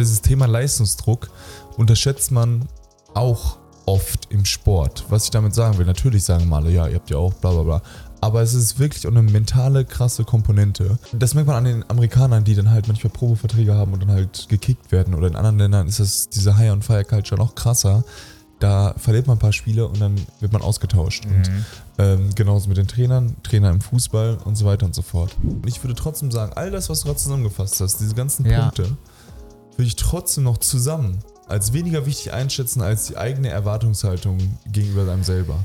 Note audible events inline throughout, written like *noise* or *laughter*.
dieses Thema Leistungsdruck unterschätzt man auch oft im Sport. Was ich damit sagen will, natürlich sagen mal alle, ja, ihr habt ja auch bla bla bla. Aber es ist wirklich auch eine mentale, krasse Komponente. Das merkt man an den Amerikanern, die dann halt manchmal Probeverträge haben und dann halt gekickt werden. Oder in anderen Ländern ist das diese High on Fire Culture noch krasser. Da verliert man ein paar Spiele und dann wird man ausgetauscht. Mhm. Und ähm, genauso mit den Trainern, Trainer im Fußball und so weiter und so fort. Und ich würde trotzdem sagen, all das, was du gerade zusammengefasst hast, diese ganzen Ja. Punkte, würde ich trotzdem noch zusammen als weniger wichtig einschätzen als die eigene Erwartungshaltung gegenüber seinem selber.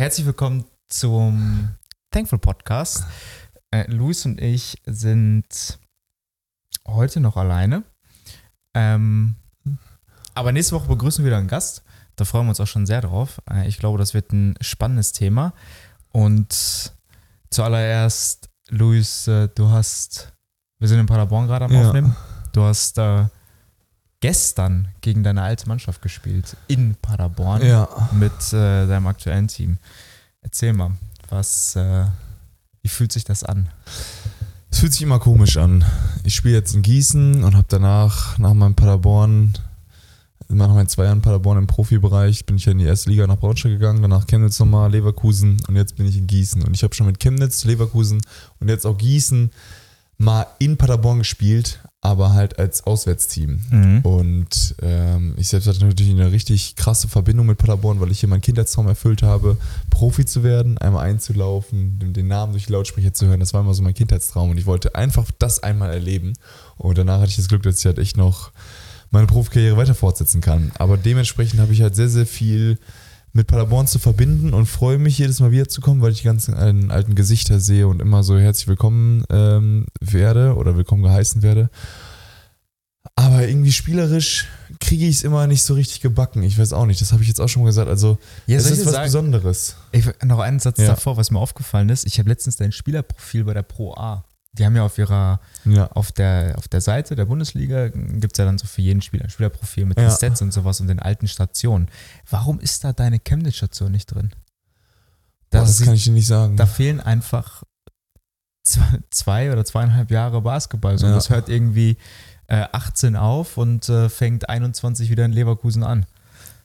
Herzlich willkommen zum Thankful Podcast. Äh, Luis und ich sind heute noch alleine. Ähm, aber nächste Woche begrüßen wir wieder einen Gast. Da freuen wir uns auch schon sehr drauf. Äh, ich glaube, das wird ein spannendes Thema. Und zuallererst, Luis, äh, du hast, wir sind in Paderborn gerade am Ja. Aufnehmen. Du hast äh, gestern gegen deine alte Mannschaft gespielt in Paderborn Ja. mit äh, deinem aktuellen Team. Erzähl mal, was, äh, wie fühlt sich das an? Es fühlt sich immer komisch an. Ich spiele jetzt in Gießen und habe danach, nach meinem Paderborn, nach meinen zwei Jahren Paderborn im Profibereich, bin ich ja in die erste Liga nach Braunschweig gegangen, danach Chemnitz nochmal, Leverkusen und jetzt bin ich in Gießen. Und ich habe schon mit Chemnitz, Leverkusen und jetzt auch Gießen mal in Paderborn gespielt, aber halt als Auswärtsteam. Mhm. Und ähm, ich selbst hatte natürlich eine richtig krasse Verbindung mit Paderborn, weil ich hier meinen Kindheitstraum erfüllt habe, Profi zu werden, einmal einzulaufen, den, Namen durch die Lautsprecher zu hören. Das war immer so mein Kindheitstraum und ich wollte einfach das einmal erleben. Und danach hatte ich das Glück, dass ich halt echt noch meine Profikarriere weiter fortsetzen kann. Aber dementsprechend habe ich halt sehr, sehr viel mit Paderborn zu verbinden und freue mich jedes Mal wiederzukommen, weil ich die ganzen alten, Gesichter sehe und immer so herzlich willkommen ähm, werde oder willkommen geheißen werde. Aber irgendwie spielerisch kriege ich es immer nicht so richtig gebacken. Ich weiß auch nicht, das habe ich jetzt auch schon mal gesagt. Also, Ja, es ist was sagen, Besonderes. ich, noch einen Satz Ja. davor, was mir aufgefallen ist. Ich habe letztens dein Spielerprofil bei der Pro A. Die haben ja auf ihrer, Ja. auf der, auf der Seite der Bundesliga gibt es ja dann so für jeden Spieler ein Spielerprofil mit den Ja. Stats und sowas und den alten Stationen. Warum ist da deine Boah, Chemnitz-Station nicht drin? das sieht- kann ich dir nicht sagen. da fehlen einfach zwei, oder zweieinhalb Jahre Basketball. So, und Ja. das hört irgendwie äh, 18 auf und äh, fängt 21 wieder in Leverkusen an.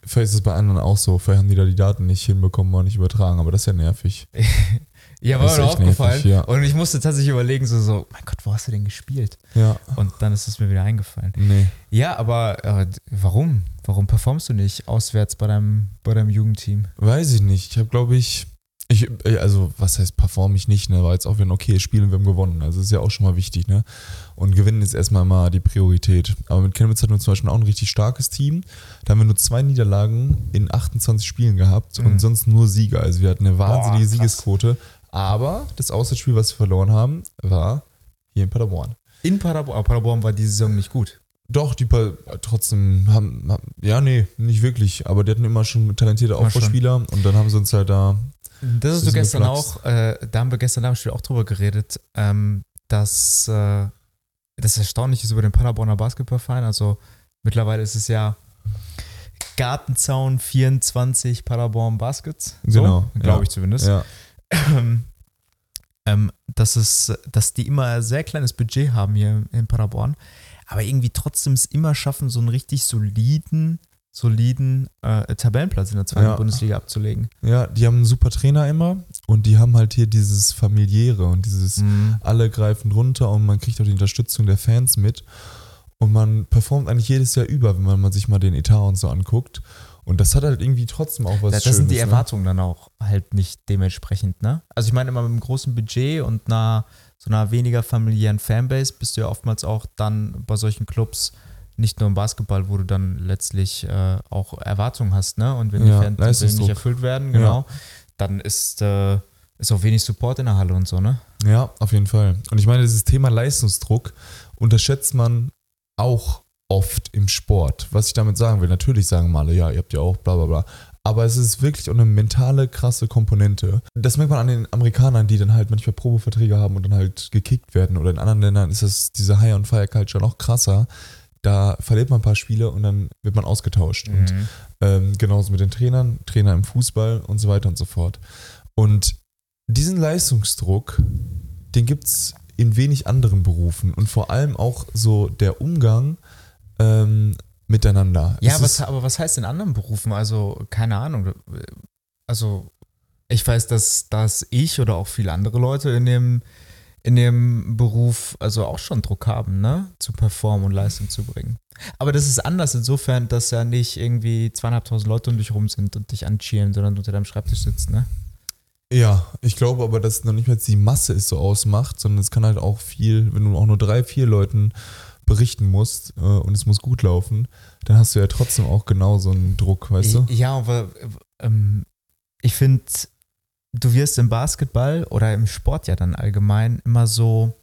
Vielleicht ist es bei anderen auch so. Vielleicht haben die da die Daten nicht hinbekommen oder nicht übertragen, aber das ist ja nervig. *laughs* Ja, war mir aufgefallen. nervig, ja. Und ich musste tatsächlich überlegen, so, so, mein Gott, wo hast du denn gespielt? Ja. Und dann ist es mir wieder eingefallen. Nee. Ja, aber äh, warum? Warum performst du nicht auswärts bei deinem, bei deinem Jugendteam? Weiß ich nicht. Ich habe, glaube ich, ich, äh, also was heißt perform ich nicht, ne? War jetzt auch wieder ein okayes Spiel und wir haben gewonnen. Also ist ja auch schon mal wichtig, ne? Und gewinnen ist erstmal mal die Priorität. Aber mit Chemnitz hatten wir zum Beispiel auch ein richtig starkes Team. Da haben wir nur zwei Niederlagen in 28 Spielen gehabt Mhm. und sonst nur Sieger. Also wir hatten eine wahnsinnige krass. Siegesquote. Aber das Auswärtsspiel, was wir verloren haben, war hier in Paderborn. In Paderborn. Aber Paderborn war diese Saison nicht gut. Doch, die pa trotzdem haben, haben, ja, nee, nicht wirklich, aber die hatten immer schon talentierte. Aufbauspieler und dann haben sie uns halt da Das hast du Bisschen gestern auch, äh, da haben wir gestern Abend auch drüber geredet, ähm, dass äh, das Erstaunliche ist über den Paderborner Basketballverein. Also mittlerweile ist es ja Gartenzaun 24 Paderborn Baskets. So, Genau, Glaube ja. ich zumindest. Ja, Ähm, ähm, dass, es, dass die immer ein sehr kleines Budget haben hier in Paderborn, aber irgendwie trotzdem es immer schaffen, so einen richtig soliden, soliden äh, Tabellenplatz in der zweiten Ja. Bundesliga abzulegen. ja, die haben einen super Trainer immer und die haben halt hier dieses familiäre und dieses Mhm. alle greifen runter und man kriegt auch die Unterstützung der Fans mit und man performt eigentlich jedes Jahr über, wenn man sich mal den Etat und so anguckt und das hat halt irgendwie trotzdem auch was Da, das Schönes. sind die ne? Erwartungen dann auch halt nicht dementsprechend, ne? Also ich meine immer mit einem großen Budget und einer so einer weniger familiären Fanbase bist du ja oftmals auch dann bei solchen Clubs nicht nur im Basketball, wo du dann letztlich äh, auch Erwartungen hast, ne? Und wenn Ja, die Fans nicht erfüllt werden, genau, dann ist, äh, ist auch wenig Support in der Halle und so, ne? Ja, auf jeden Fall. Und ich meine, dieses Thema Leistungsdruck unterschätzt man auch oft im Sport. Was ich damit sagen will, natürlich sagen mal alle, ja, ihr habt ja auch bla bla bla. Aber es ist wirklich auch eine mentale, krasse Komponente. Das merkt man an den Amerikanern, die dann halt manchmal Probeverträge haben und dann halt gekickt werden. Oder in anderen Ländern ist das diese High on Fire Culture noch krasser. Da verliert man ein paar Spiele und dann wird man ausgetauscht. Und Mhm. ähm, genauso mit den Trainern, Trainer im Fußball und so weiter und so fort. Und diesen Leistungsdruck, den gibt es in wenig anderen Berufen und vor allem auch so der Umgang ähm, miteinander. Ja, was, aber was heißt in anderen Berufen? Also, keine Ahnung. Also, ich weiß, dass, dass ich oder auch viele andere Leute in dem, in dem Beruf also auch schon Druck haben, ne? Zu performen und Leistung zu bringen. Aber das ist anders insofern, dass ja nicht irgendwie zweieinhalbtausend Leute um dich rum sind und dich anchielen, sondern unter deinem Schreibtisch sitzt, ne? Ja, ich glaube aber, dass noch nicht mal die Masse es so ausmacht, sondern es kann halt auch viel, wenn du auch nur drei, vier Leuten berichten musst äh, und es muss gut laufen, dann hast du ja trotzdem auch genau so einen Druck, weißt du? Ja, aber ähm, ich finde, du wirst im Basketball oder im Sport ja dann allgemein immer so,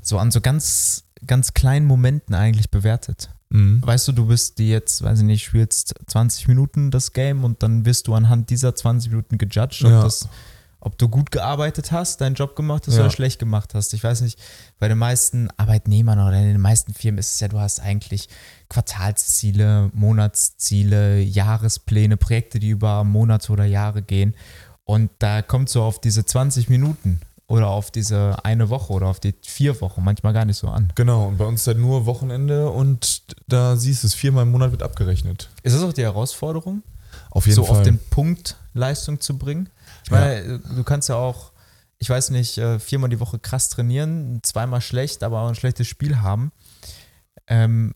so an so ganz, ganz kleinen Momenten eigentlich bewertet. Mhm. Weißt du, du bist die jetzt, weiß ich nicht, spielst 20 Minuten das Game und dann wirst du anhand dieser 20 Minuten gejudged, ob, Ja. das, ob du gut gearbeitet hast, deinen Job gemacht hast Ja. oder schlecht gemacht hast. Ich weiß nicht, bei den meisten Arbeitnehmern oder in den meisten Firmen ist es ja, du hast eigentlich Quartalsziele, Monatsziele, Jahrespläne, Projekte, die über Monate oder Jahre gehen. Und da kommt so auf diese 20 Minuten oder auf diese eine Woche oder auf die vier Wochen manchmal gar nicht so an. Genau, und bei uns ist halt nur Wochenende und da siehst du es, viermal im Monat wird abgerechnet. Ist das auch die Herausforderung? Auf jeden so Fall. auf den Punkt Leistung zu bringen. Ich meine, du kannst ja auch, ich weiß nicht, äh, viermal die Woche krass trainieren, zweimal schlecht, aber auch ein schlechtes Spiel haben. Ähm,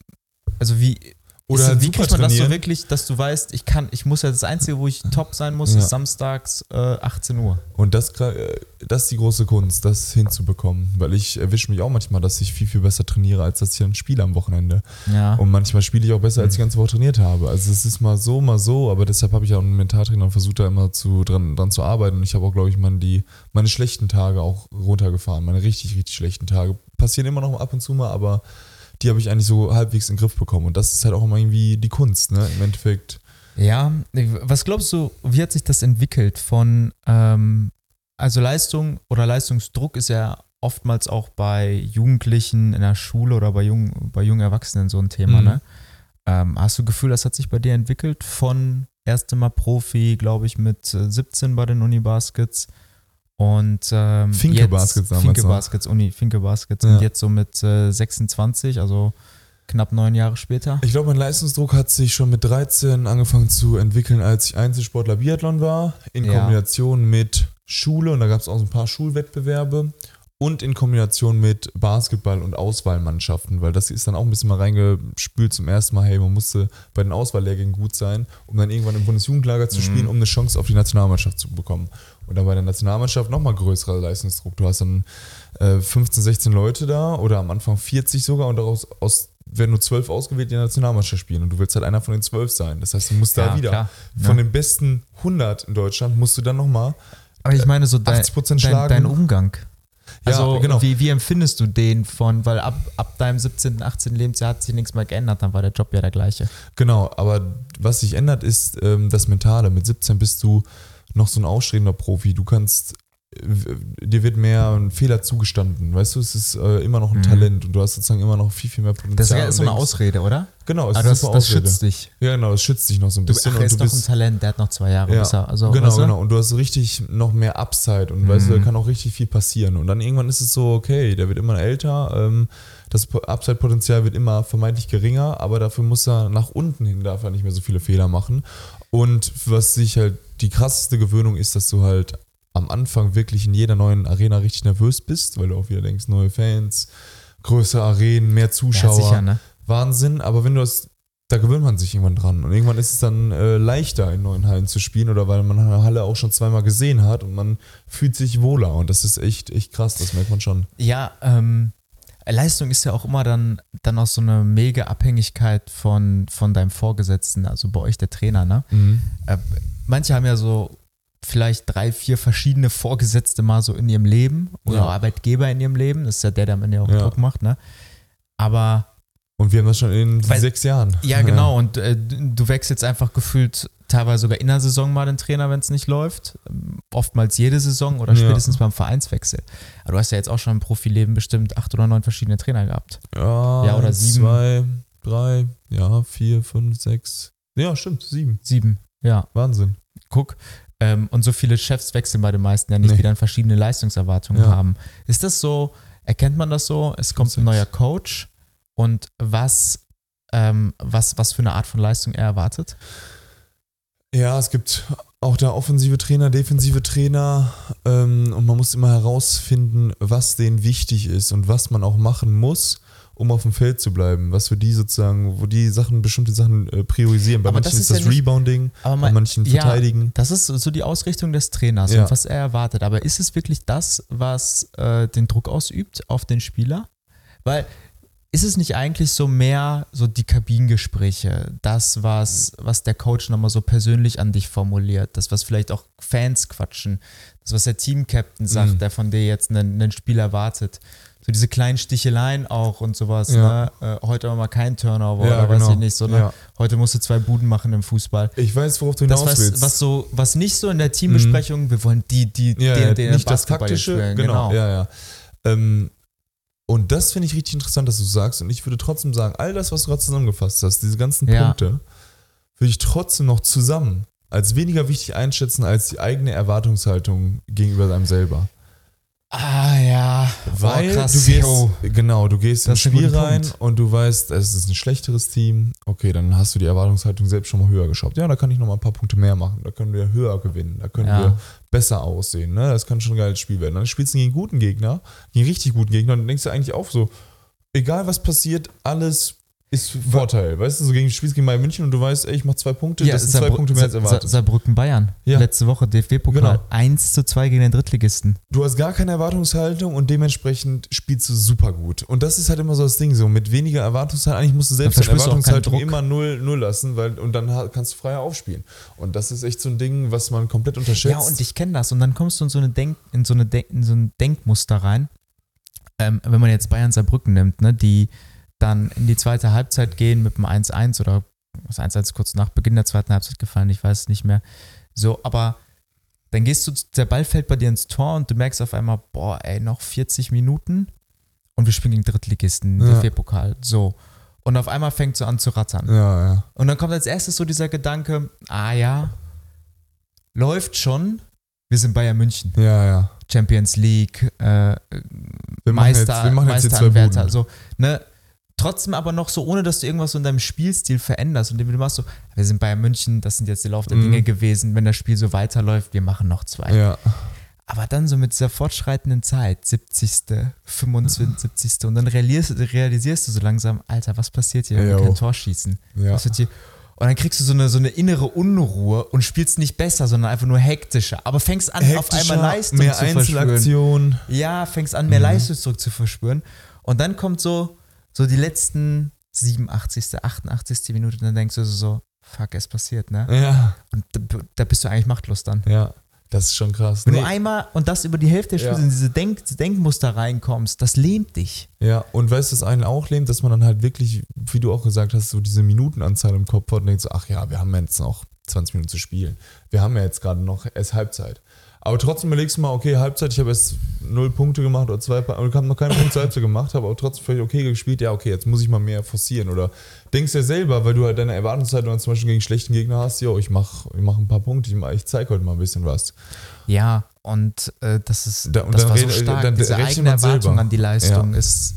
also wie, Oder ist, wie kriegt man das so wirklich, dass du weißt, ich kann, ich muss ja das Einzige, wo ich top sein muss, Ja. ist samstags äh, 18 Uhr. Und das, äh, das ist die große Kunst, das hinzubekommen. Weil ich erwische mich auch manchmal, dass ich viel, viel besser trainiere, als dass ich dann spiele am Wochenende. Ja. Und manchmal spiele ich auch besser, als ich die ganze Woche trainiert habe. Also es ist mal so, mal so, aber deshalb habe ich auch einen Mentaltrainer und versucht da immer zu, dran, dran zu arbeiten. Und ich habe auch, glaube ich, meine, die, meine schlechten Tage auch runtergefahren. Meine richtig, richtig schlechten Tage. Passieren immer noch ab und zu mal, aber die habe ich eigentlich so halbwegs in den Griff bekommen. Und das ist halt auch immer irgendwie die Kunst, ne? Im Endeffekt. Ja, was glaubst du, wie hat sich das entwickelt von, ähm, also Leistung oder Leistungsdruck ist ja oftmals auch bei Jugendlichen in der Schule oder bei, jung, bei jungen Erwachsenen so ein Thema, Mhm. ne? Ähm, hast du Gefühl, das hat sich bei dir entwickelt von erste Mal Profi, glaube ich, mit äh, 17 bei den Unibaskets und ähm, Finke jetzt- Baskets damals Finke noch. Baskets, Uni, Finke Baskets Ja. und jetzt so mit äh, 26, also knapp neun Jahre später. Ich glaube, mein Leistungsdruck hat sich schon mit 13 angefangen zu entwickeln, als ich Einzelsportler Biathlon war, in Ja. Kombination mit Schule und da gab es auch so ein paar Schulwettbewerbe und in Kombination mit Basketball und Auswahlmannschaften, weil das ist dann auch ein bisschen mal reingespült zum ersten Mal, hey, man musste bei den Auswahllehrgängen gut sein, um dann irgendwann im Bundesjugendlager zu spielen, um eine Chance auf die Nationalmannschaft zu bekommen. Und dann bei der Nationalmannschaft nochmal größerer Leistungsdruck. Du hast dann äh, 15, 16 Leute da oder am Anfang 40 sogar und daraus aus, werden nur 12 ausgewählt, die in der Nationalmannschaft spielen. Und du willst halt einer von den 12 sein. Das heißt, du musst da Ja, wieder klar. von Ja. den besten 100 in Deutschland musst du dann nochmal Aber ich meine so dein, 80% dein, schlagen. dein Umgang. Ja, Also genau. wie, wie empfindest du den von, weil ab, ab deinem 17., 18. Lebensjahr hat sich nichts mehr geändert, dann war der Job ja der gleiche. Genau, aber was sich ändert, ist ähm, das Mentale. Mit 17 bist du noch so ein ausstrebender Profi. Du kannst, dir wird mehr ein Fehler zugestanden. Weißt du, es ist äh, immer noch ein Mhm. Talent und du hast sozusagen immer noch viel, viel mehr Potenzial. Das ist ja so eine Ausrede, oder? Genau, es Aber ist das, das schützt dich. Ja, genau, das schützt dich noch so ein Du, bisschen. ach, er ist du doch ein Talent, der hat noch zwei Jahre. Ja, er, also, genau, weißt du? genau. Und du hast richtig noch mehr Upside und weißt du, Mhm. da kann auch richtig viel passieren. Und dann irgendwann ist es so, okay, der wird immer älter, ähm, das Po- Upside-Potenzial wird immer vermeintlich geringer, aber dafür muss er nach unten hin, darf er nicht mehr so viele Fehler machen. Und was sich halt die krasseste Gewöhnung ist, dass du halt am Anfang wirklich in jeder neuen Arena richtig nervös bist, weil du auch wieder denkst, neue Fans, größere Arenen, mehr Ja, Zuschauer. sicher, ne? Wahnsinn, aber wenn du das, da gewöhnt man sich irgendwann dran. Und irgendwann ist es dann äh, leichter, in neuen Hallen zu spielen oder weil man eine Halle auch schon zweimal gesehen hat und man fühlt sich wohler. Und das ist echt, echt krass, das merkt man schon. Ja, ähm, Leistung ist ja auch immer dann, dann auch so eine mega Abhängigkeit von, von deinem Vorgesetzten, also bei euch der Trainer, ne? Äh, manche haben ja so vielleicht drei, vier verschiedene Vorgesetzte mal so in ihrem Leben oder Ja. Arbeitgeber in ihrem Leben. Das ist ja der, der am Ende auch Ja. Druck macht, ne? Aber Und wir haben das schon in Weil- sechs Jahren. ja, genau. Und äh, du wechselst einfach gefühlt teilweise sogar in der Saison mal den Trainer, wenn es nicht läuft. Oftmals jede Saison oder Ja. spätestens beim Vereinswechsel. Aber du hast ja jetzt auch schon im Profileben bestimmt acht oder neun verschiedene Trainer gehabt. Ja, Ja, oder sieben. Zwei, drei, ja, vier, fünf, sechs. Ja, stimmt, sieben. Sieben. Ja, Wahnsinn. guck. Ähm, und so viele Chefs wechseln bei den meisten ja nicht, Nee. die dann verschiedene Leistungserwartungen Ja. haben. Ist das so, erkennt man das so? Es kommt ein neuer Coach und was ähm, was, was für eine Art von Leistung er erwartet? Ja, es gibt auch da offensive Trainer, defensive Trainer ähm, und man muss immer herausfinden, was denen wichtig ist und was man auch machen muss, um auf dem Feld zu bleiben. Was für die sozusagen, wo die Sachen, bestimmte Sachen äh, priorisieren. Bei Aber manchen das ist ist das ja Rebounding, Aber bei manchen ja, Verteidigen. Das ist so die Ausrichtung des Trainers Ja. und was er erwartet. Aber ist es wirklich das, was äh, den Druck ausübt auf den Spieler? Weil ist es nicht eigentlich so mehr so die Kabinengespräche, das, was, was der Coach nochmal so persönlich an dich formuliert, das, was vielleicht auch Fans quatschen, das, was der Team-Captain sagt, Mhm. der von dir jetzt einen, einen Spiel erwartet. So diese kleinen Sticheleien auch und sowas. Ja. Ne? Äh, heute aber mal kein Turnover Ja, oder weiß genau. ich nicht. So, ne? Ja. Heute musst du zwei Buden machen im Fußball. Ich weiß, worauf du Das, hinaus was, willst. was, so, was nicht so in der Teambesprechung, wir wollen die, die, ja, den, den nicht das taktische, spielen. genau, ja, ja. Ähm, und das finde ich richtig interessant, dass du sagst. Und ich würde trotzdem sagen, all das, was du gerade zusammengefasst hast, diese ganzen. Punkte, würde ich trotzdem noch zusammen als weniger wichtig einschätzen als die eigene Erwartungshaltung gegenüber einem selber. Ah ja, Weil oh, krass. du gehst, genau, du gehst ins Spiel rein Punkt. und du weißt, es ist ein schlechteres Team. Okay, dann hast du die Erwartungshaltung selbst schon mal höher geschraubt. Ja, da kann ich noch mal ein paar Punkte mehr machen. Da können wir höher gewinnen. Da können Ja. wir besser aussehen. Ne? Das kann schon ein geiles Spiel werden. Dann spielst du gegen einen guten Gegner, gegen richtig guten Gegner und dann denkst du eigentlich auch so, egal was passiert, alles ist Vorteil. Weißt du, so gegen, spielst gegen Bayern München und du weißt, ey, ich mach zwei Punkte, das sind zwei Saarbrü- Punkte mehr als erwartet. Sa- Saarbrücken-Bayern. Ja. Letzte Woche DFB-Pokal. Genau. 1 zu 2 gegen den Drittligisten. Du hast gar keine Erwartungshaltung und dementsprechend spielst du super gut. Und das ist halt immer so das Ding, so mit weniger Erwartungshaltung, eigentlich musst du selbst deine Erwartungshaltung immer null, null lassen, weil, und dann kannst du freier aufspielen. Und das ist echt so ein Ding, was man komplett unterschätzt. Ja, und ich kenne das. Und dann kommst du in so, eine Denk, in so, eine Denk, in so ein Denkmuster rein. Ähm, wenn man jetzt Bayern Saarbrücken nimmt, ne, die dann in die zweite Halbzeit gehen mit dem 1-1 oder das 1-1 ist kurz nach Beginn der zweiten Halbzeit gefallen, ich weiß es nicht mehr. So, aber dann gehst du, der Ball fällt bei dir ins Tor und du merkst auf einmal, boah, ey, noch 40 Minuten und wir spielen gegen Drittligisten, Ja. DFB-Pokal. So. Und auf einmal fängt so an zu rattern. ja, ja. Und dann kommt als erstes so dieser Gedanke, ah ja, läuft schon, wir sind Bayern München, Ja, ja. Champions League, äh, Wir Meister, jetzt, wir Meisteranwärter, so, ne? Trotzdem aber noch so, ohne dass du irgendwas so in deinem Spielstil veränderst und du machst so, wir sind Bayern München, das sind jetzt die Lauf der Mhm. Dinge gewesen, wenn das Spiel so weiterläuft, wir machen noch zwei. Ja. Aber dann so mit dieser fortschreitenden Zeit, 70., 75. und dann realisierst, realisierst du so langsam, Alter, was passiert hier, wenn wir kein Tor schießen? Ja. Hier? Und dann kriegst du so eine, so eine innere Unruhe und spielst nicht besser, sondern einfach nur hektischer. Aber fängst an, auf einmal Hektischer, Leistung mehr zu verspüren. Ja, fängst an, mehr Mhm. Leistungsdruck zu verspüren. Und dann kommt so, so die letzten 87., 88. Minute dann denkst du so, fuck, es passiert, ne? Ja, Und da, da bist du eigentlich machtlos dann. ja. Das ist schon krass. Wenn Nee. du einmal und das über die Hälfte des Spiels Ja. in diese Denk Denkmuster reinkommst, das lähmt dich. Ja, und weißt du, das einen auch lähmt, dass man dann halt wirklich, wie du auch gesagt hast, so diese Minutenanzahl im Kopf hat und denkt so, ach ja, wir haben jetzt noch 20 Minuten zu spielen. Wir haben ja jetzt gerade noch erst Halbzeit. Aber trotzdem überlegst du mal, okay, Halbzeit, ich habe erst null Punkte gemacht oder zwei, oder ich habe noch keine Punkte zur Halbzeit gemacht, habe aber trotzdem völlig okay gespielt, ja, okay, jetzt muss ich mal mehr forcieren. Oder denkst ja selber, weil du halt deine Erwartungshaltung dann zum Beispiel gegen schlechten Gegner hast, jo, ich mache ich mach ein paar Punkte, ich, mach- ich zeige heute mal ein bisschen was. Ja, und äh, das ist Da- und das dann war so stark. dann Diese eigene man selber. Erwartung an die Leistung Ja. ist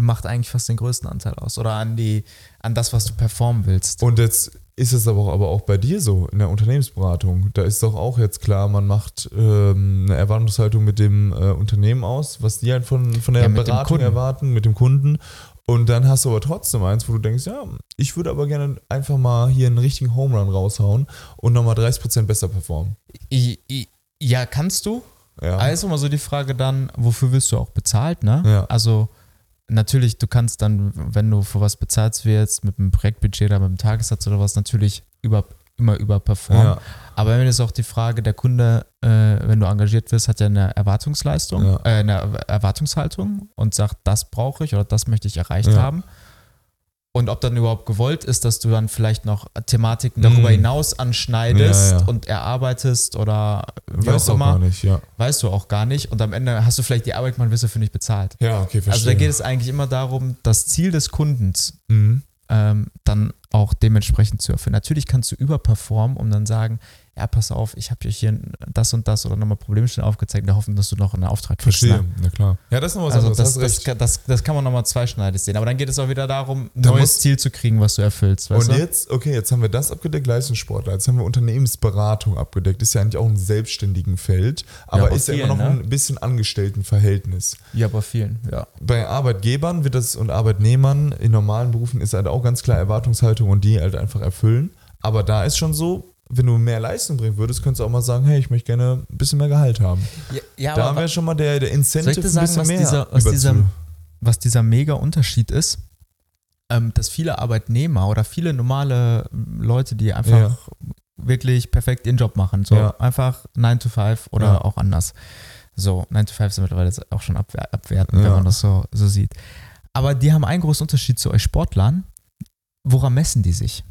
macht eigentlich fast den größten Anteil aus. Oder an die, an das, was du performen willst. Und jetzt ist es aber auch, aber auch bei dir so in der Unternehmensberatung. Da ist doch auch jetzt klar, man macht ähm, eine Erwartungshaltung mit dem äh, Unternehmen aus, was die halt von, von der Ja, Beratung erwarten, mit dem Kunden. Und dann hast du aber trotzdem eins, wo du denkst, ja, ich würde aber gerne einfach mal hier einen richtigen Home Run raushauen und nochmal 30% besser performen. Ja, kannst du. Ja. Also mal so die Frage dann, wofür wirst du auch bezahlt, ne? Ja. Also natürlich, du kannst dann, wenn du für was bezahlt wirst, mit einem Projektbudget oder mit einem Tagessatz oder was, natürlich über, immer überperformen. ja. Aber wenn ist auch die Frage, der Kunde, äh, wenn du engagiert wirst, hat ja eine Erwartungsleistung, Ja. äh, eine Erwartungshaltung und sagt, das brauche ich oder das möchte ich erreicht Ja. haben. Und ob dann überhaupt gewollt ist, dass du dann vielleicht noch Thematiken darüber Mhm. hinaus anschneidest Ja, ja. und erarbeitest oder wie Weiß auch auch gar immer, nicht, ja. weißt du auch gar nicht. Und am Ende hast du vielleicht die Arbeit, man wirst dafür nicht bezahlt. Ja, okay, verstehe. Also da geht es eigentlich immer darum, das Ziel des Kundens Mhm. ähm, dann auch dementsprechend zu erfüllen. Natürlich kannst du überperformen, um dann sagen, ja, pass auf, ich habe dir hier das und das oder nochmal Problemstellen aufgezeigt, der Hoffnung, dass du noch einen Auftrag kriegst. Verstehe, Ne? na klar. Ja, das ist noch was Also anderes. das, das, das, das kann man nochmal zweischneidig sehen. Aber dann geht es auch wieder darum, ein Da neues Ziel zu kriegen, was du erfüllst. Und du? jetzt, okay, jetzt haben wir das abgedeckt, Leistungssportler. Jetzt haben wir Unternehmensberatung abgedeckt. Ist ja eigentlich auch ein selbstständigen Feld, aber aber ist ja immer vielen, noch ne? ein bisschen Angestelltenverhältnis. Ja, bei vielen, ja. Bei Arbeitgebern wird das und Arbeitnehmern in normalen Berufen ist halt auch ganz klar Erwartungshaltung und die halt einfach erfüllen. Aber da ist schon so, wenn du mehr Leistung bringen würdest, könntest du auch mal sagen, hey, ich möchte gerne ein bisschen mehr Gehalt haben. Ja, ja da wäre schon mal der, der Incentive Soll ich dir sagen, ein bisschen was mehr dieser- was dieser- was dieser mega Unterschied ist, ähm, dass viele Arbeitnehmer oder viele normale Leute, die einfach Ja. wirklich perfekt ihren Job machen, so Ja. einfach 9 to 5 oder auch anders. So, 9 to 5 ist mittlerweile auch schon abwer abwertend, wenn man das so, so sieht. Aber die haben einen großen Unterschied zu euch Sportlern. Woran messen die sich?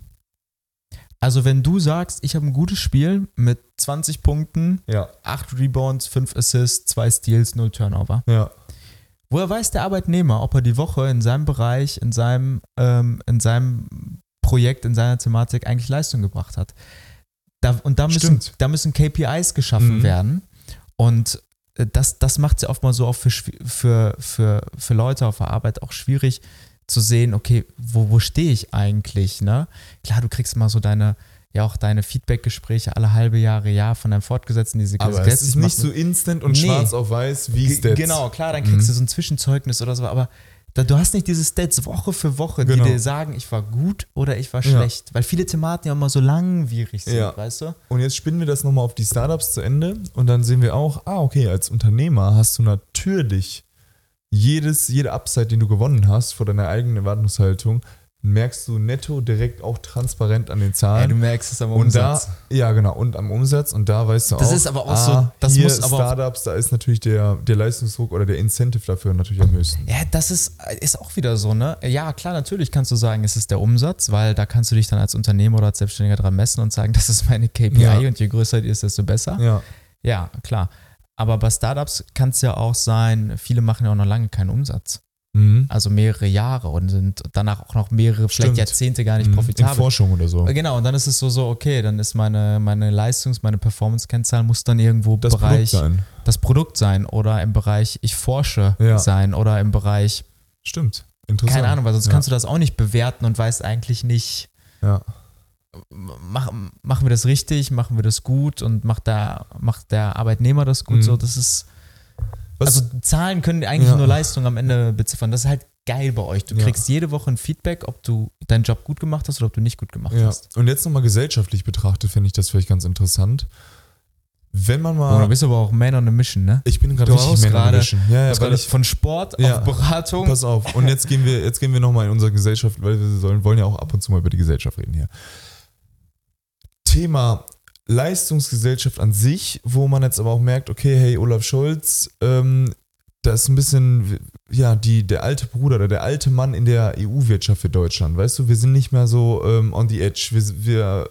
Also, wenn du sagst, ich habe ein gutes Spiel mit 20 Punkten, Ja, 8 Rebounds, 5 Assists, 2 Steals, 0 Turnover. ja, Woher weiß der Arbeitnehmer, ob er die Woche in seinem Bereich, in seinem, ähm, in seinem Projekt, in seiner Thematik eigentlich Leistung gebracht hat? Da, und da müssen, Stimmt. da müssen KPIs geschaffen Mhm. werden. Und äh, das, das macht es ja oft mal so auch für, für, für, für Leute auf der Arbeit auch schwierig zu sehen, okay, wo, wo stehe ich eigentlich? Ne? Klar, du kriegst mal so deine, ja auch deine Feedback-Gespräche alle halbe Jahre, Jahr von deinem Fortgesetzten, diese aber es Stats ist nicht so instant und Nee. schwarz auf weiß wie Stats. Genau, klar, dann kriegst Mhm. du so ein Zwischenzeugnis oder so, aber da, du hast nicht diese Stats Woche für Woche, Genau. die dir sagen, ich war gut oder ich war Ja. schlecht. Weil viele Thematen ja immer so langwierig sind, Ja. weißt du? Und jetzt spinnen wir das nochmal auf die Startups zu Ende und dann sehen wir auch, ah, okay, als Unternehmer hast du natürlich jedes, jede Upside, den du gewonnen hast vor deiner eigenen Erwartungshaltung, merkst du netto direkt auch transparent an den Ja, Zahlen. du merkst es am und Umsatz. da, ja genau, und am Umsatz und da weißt du Das auch, ist aber auch ah, so- das hier muss aber Startups, da ist natürlich der, der Leistungsdruck oder der Incentive dafür natürlich am höchsten. ja, das ist, ist auch wieder so, ne? Ja, klar, natürlich kannst du sagen, es ist der Umsatz, weil da kannst du dich dann als Unternehmer oder als Selbstständiger dran messen und sagen, *laughs* das ist meine KPI Ja. und je größer die ist, desto besser. Ja, Ja, klar. Aber bei Startups kann es ja auch sein, viele machen ja auch noch lange keinen Umsatz. mhm. Also mehrere Jahre und sind danach auch noch mehrere, Stimmt. vielleicht Jahrzehnte gar nicht Mhm. in profitabel. Forschung oder so. Genau, und dann ist es so, so, okay, dann ist meine, meine Leistungs-, meine Performance-Kennzahl muss dann irgendwo Das Bereich, Produkt sein. das Produkt sein oder im Bereich ich forsche Ja. sein oder im Bereich, Stimmt. Interessant. keine Ahnung, weil sonst ja. kannst du das auch nicht bewerten und weißt eigentlich nicht, Ja. Mach, machen wir das richtig, machen wir das gut und macht der, macht der Arbeitnehmer das gut, Mhm. so, das ist, Was- also Zahlen können eigentlich Ja. nur Leistung am Ende beziffern, das ist halt geil bei euch, du Ja. kriegst jede Woche ein Feedback, ob du deinen Job gut gemacht hast oder ob du nicht gut gemacht Ja, hast. und jetzt nochmal gesellschaftlich betrachtet, finde ich das vielleicht ganz interessant. Wenn man Oh, mal. du bist aber auch Man on a Mission, ne? ich bin gerade richtig Man on a Mission. Ja, ja, weil ich, von Sport Ja. auf Beratung. pass auf. Und jetzt gehen wir, jetzt gehen wir nochmal in unsere Gesellschaft, weil wir sollen, wollen ja auch ab und zu mal über die Gesellschaft reden hier. Thema Leistungsgesellschaft an sich, wo man jetzt aber auch merkt, okay, hey, Olaf Scholz, ähm, da ist ein bisschen, ja, die, der alte Bruder oder der alte Mann in der EU-Wirtschaft für Deutschland. Weißt du, wir sind nicht mehr so ähm, on the edge. Wir, wir,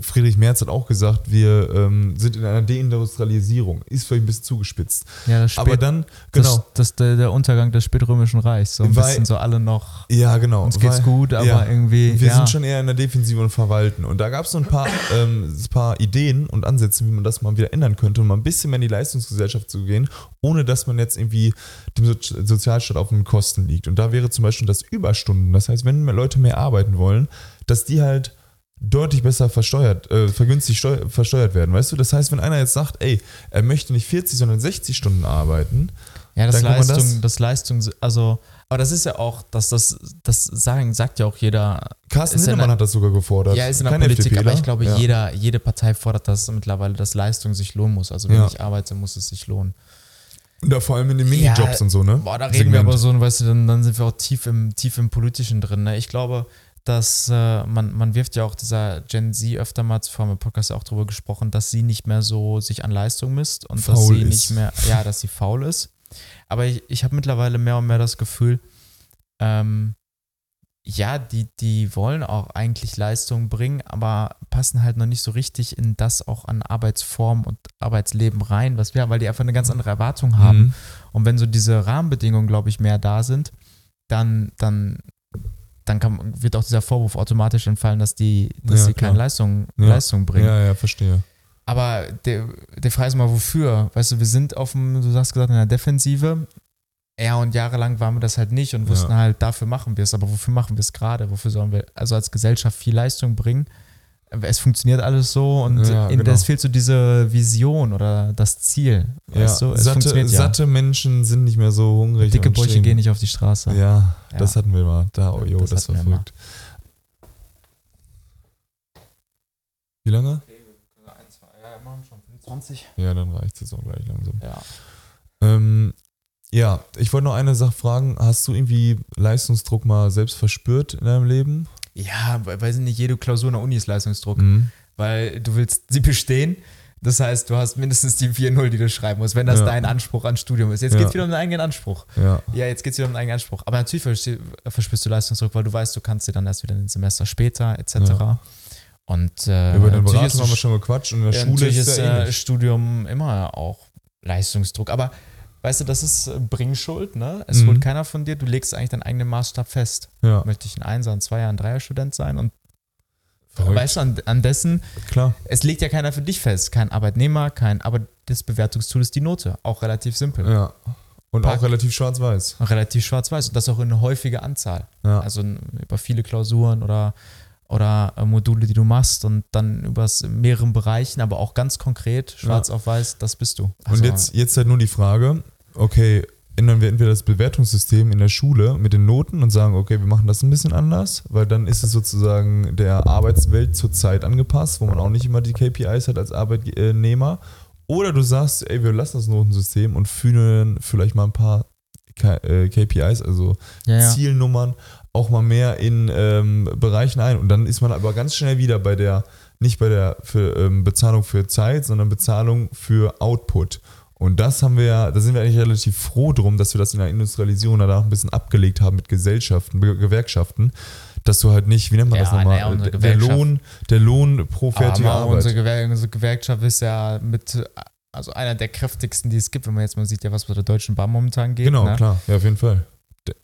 Friedrich Merz hat auch gesagt, wir ähm, sind in einer Deindustrialisierung. Ist vielleicht ein bisschen zugespitzt. ja, das Aber spät, dann, genau. das, das der, der Untergang des spätrömischen Reichs. So ein Weil- bisschen so alle noch, ja, genau. uns geht's weil- gut, aber ja. irgendwie. Wir ja. sind schon eher in der Defensive und verwalten. Und da gab es so ein paar, ähm, ein paar Ideen und Ansätze, wie man das mal wieder ändern könnte, um mal ein bisschen mehr in die Leistungsgesellschaft zu gehen, ohne dass man jetzt irgendwie dem so Sozialstaat auf den Kosten liegt. Und da wäre zum Beispiel das Überstunden. Das heißt, wenn Leute mehr arbeiten wollen, dass die halt deutlich besser versteuert, äh, vergünstigt steu- versteuert werden. Weißt du, das heißt, wenn einer jetzt sagt, ey, er möchte nicht 40, sondern 60 Stunden arbeiten, Ja, das Dann kann man Leistung, das- das, Leistung, also, aber das ist ja auch, dass das, das sagen, sagt ja auch jeder, Carsten Lindemann hat das sogar gefordert. ja, ist in der Kein Politik, FDPler. aber ich glaube, Ja. jeder, jede Partei fordert das mittlerweile, dass Leistung sich lohnen muss. Also wenn Ja. ich arbeite, muss es sich lohnen. Und da vor allem in den Minijobs Ja, und so, ne? Boah, da reden wir Segment. aber so, weißt du, dann, dann sind wir auch tief im, tief im Politischen drin. Ne? Ich glaube, dass äh, man, man wirft ja auch dieser Gen Z öfter mal, zuvor wir im Podcast ja auch drüber gesprochen, dass sie nicht mehr so sich an Leistung misst und dass Faul sie ist. nicht mehr, ja, dass sie faul ist. Aber ich, ich habe mittlerweile mehr und mehr das Gefühl, ähm, ja, die, die wollen auch eigentlich Leistung bringen, aber passen halt noch nicht so richtig in das auch an Arbeitsform und Arbeitsleben rein, was wir haben, weil die einfach eine ganz andere Erwartung haben. Mhm. Und wenn so diese Rahmenbedingungen, glaube ich, mehr da sind, dann, dann, dann kann, wird auch dieser Vorwurf automatisch entfallen, dass die, dass Ja, sie keine. Leistung, Ja. Leistung bringen. Ja, ja, verstehe. Aber der, der Frage ist mal, wofür? Weißt du, wir sind auf dem, du hast gesagt, in der Defensive. Ja, und jahrelang waren wir das halt nicht und wussten Ja. halt, dafür machen wir es. Aber wofür machen wir es gerade? Wofür sollen wir also als Gesellschaft viel Leistung bringen? Es funktioniert alles so und Ja, in genau. das fehlt so diese Vision oder das Ziel. Weißt du, es satte, funktioniert ja. satte Menschen sind nicht mehr so hungrig. Dicke stehen- gehen nicht auf die Straße. Ja, Ja. das hatten wir mal. Da, oh, jo, Das das, war wir verrückt. Wie lange? Ja, machen schon 25. Ja, dann reicht es jetzt auch gleich langsam. Ja. Ähm, ja, ich wollte noch eine Sache fragen. Hast du irgendwie Leistungsdruck mal selbst verspürt in deinem Leben? Ja, we- weiß ich nicht, jede Klausur in der Uni ist Leistungsdruck, Mhm. weil du willst sie bestehen. Das heißt, du hast mindestens die 4-0, die du schreiben musst, wenn das Ja. dein Anspruch an Studium ist. Jetzt Ja. geht es wieder um deinen eigenen Anspruch. Ja. Ja, jetzt geht es wieder um deinen eigenen Anspruch. Aber natürlich verspürst du Leistungsdruck, weil du weißt, du kannst dir dann erst wieder ein Semester später etc. Ja. Und äh, Über den Beratung haben wir schon gequatscht und in der Schule natürlich ist ist äh. Studium immer auch Leistungsdruck. Aber weißt du, das ist äh, Bringschuld, ne? Es Mhm. holt keiner von dir, du legst eigentlich deinen eigenen Maßstab fest. Ja, Möchte ich ein Einser, ein Zweier, ein Dreier-Student sein? Und verrückt. weißt du, an, an dessen, Klar. es legt ja keiner für dich fest. Kein Arbeitnehmer, kein, aber das Bewertungstool ist die Note. Auch relativ simpel. Ja. Und Pack- auch relativ schwarz-weiß. Relativ schwarz-weiß. Und das auch in eine häufige Anzahl. Ja. Also über viele Klausuren oder, oder äh, Module, die du machst und dann über mehreren Bereichen, aber auch ganz konkret, schwarz auf weiß, das bist du. Also, und jetzt, jetzt halt nur die Frage, okay, ändern wir entweder das Bewertungssystem in der Schule mit den Noten und sagen, okay, wir machen das ein bisschen anders, weil dann ist es sozusagen der Arbeitswelt zur Zeit angepasst, wo man auch nicht immer die KPIs hat als Arbeitnehmer. Oder du sagst, ey, wir lassen das Notensystem und führen vielleicht mal ein paar K äh, KPIs, also ja, ja. Zielnummern, auch mal mehr in ähm, Bereichen ein. Und dann ist man aber ganz schnell wieder bei der, nicht bei der für, ähm, Bezahlung für Zeit, sondern Bezahlung für Output. Und das haben wir da sind wir eigentlich relativ froh drum, dass wir das in der Industrialisierung danach ein bisschen abgelegt haben mit Gesellschaften, Gewerkschaften, dass du halt nicht, wie nennt man Ja, das nochmal? naja, der Lohn, der Lohn pro fertige aber Arbeit. unsere, Gewer unsere Gewerkschaft ist ja mit, also einer der kräftigsten, die es gibt, wenn man jetzt mal sieht, ja, was bei der Deutschen Bahn momentan geht. genau, ne? klar, ja, auf jeden Fall.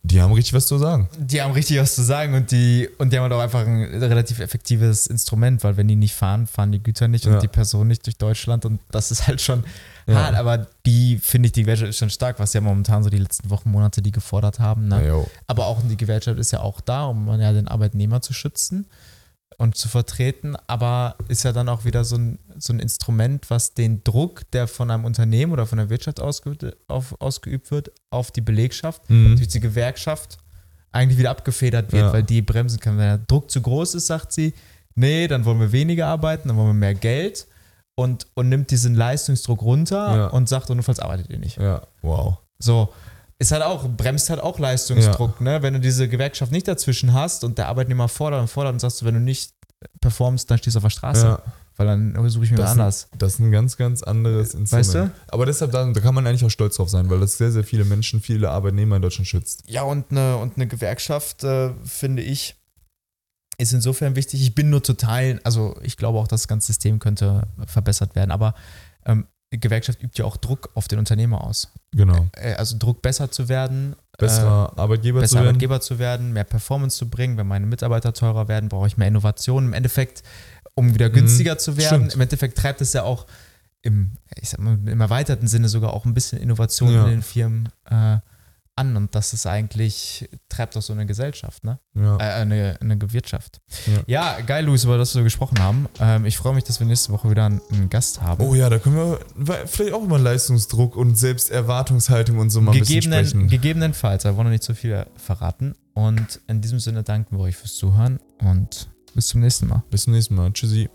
Die haben richtig was zu sagen. Die haben richtig was zu sagen und die, und die haben halt auch einfach ein relativ effektives Instrument, weil wenn die nicht fahren, fahren die Güter nicht und Ja. die Person nicht durch Deutschland und das ist halt schon Ja. hart, aber die, finde ich, die Gewerkschaft ist schon stark, was ja momentan so die letzten Wochen, Monate die gefordert haben. Ne? Ja. Aber auch die Gewerkschaft ist ja auch da, um ja den Arbeitnehmer zu schützen und zu vertreten, aber ist ja dann auch wieder so ein, so ein Instrument, was den Druck, der von einem Unternehmen oder von der Wirtschaft ausgeübt, auf, ausgeübt wird, auf die Belegschaft Mhm. durch die Gewerkschaft eigentlich wieder abgefedert wird, Ja. weil die bremsen kann. Wenn der Druck zu groß ist, sagt sie, nee, dann wollen wir weniger arbeiten, dann wollen wir mehr Geld und, und nimmt diesen Leistungsdruck runter Ja. und sagt, notfalls arbeitet ihr nicht. Ja, wow. So, ist halt auch, bremst halt auch Leistungsdruck, ne? Wenn du diese Gewerkschaft nicht dazwischen hast und der Arbeitnehmer fordert und fordert und sagst du, wenn du nicht performst, dann stehst du auf der Straße. Ja. Weil dann suche ich mir Das was ist ein- anders. Das ist ein ganz, ganz anderes Instrument. Weißt du? Aber deshalb, da, da kann man eigentlich auch stolz drauf sein, weil das sehr, sehr viele Menschen, viele Arbeitnehmer in Deutschland schützt. Ja, und eine, und eine Gewerkschaft, äh, finde ich, ist insofern wichtig. Ich bin nur total, also ich glaube auch, das ganze System könnte verbessert werden, aber ähm, Gewerkschaft übt ja auch Druck auf den Unternehmer aus. Genau. Äh, also Druck besser zu werden, Besserer Arbeitgeber besser zu werden. Arbeitgeber zu werden, mehr Performance zu bringen. Wenn meine Mitarbeiter teurer werden, brauche ich mehr Innovation. Im Endeffekt, um wieder günstiger zu werden. Mhm. stimmt. Im Endeffekt treibt es ja auch im, ich sag mal, im erweiterten Sinne sogar auch ein bisschen Innovation Ja. in den Firmen äh, an. Und das ist eigentlich, treibt auch so eine Gesellschaft, ne? Ja. Äh, eine, eine Wirtschaft. Ja. Ja. geil, Luis, über das wir gesprochen haben. Ähm, ich freue mich, dass wir nächste Woche wieder einen, einen Gast haben. Oh ja, da können wir vielleicht auch über Leistungsdruck und Selbsterwartungshaltung und so mal ein bisschen Gegebenen, sprechen. gegebenenfalls, da wollen wir nicht zu viel verraten. Und in diesem Sinne danken wir euch fürs Zuhören und bis zum nächsten Mal. Bis zum nächsten Mal. Tschüssi.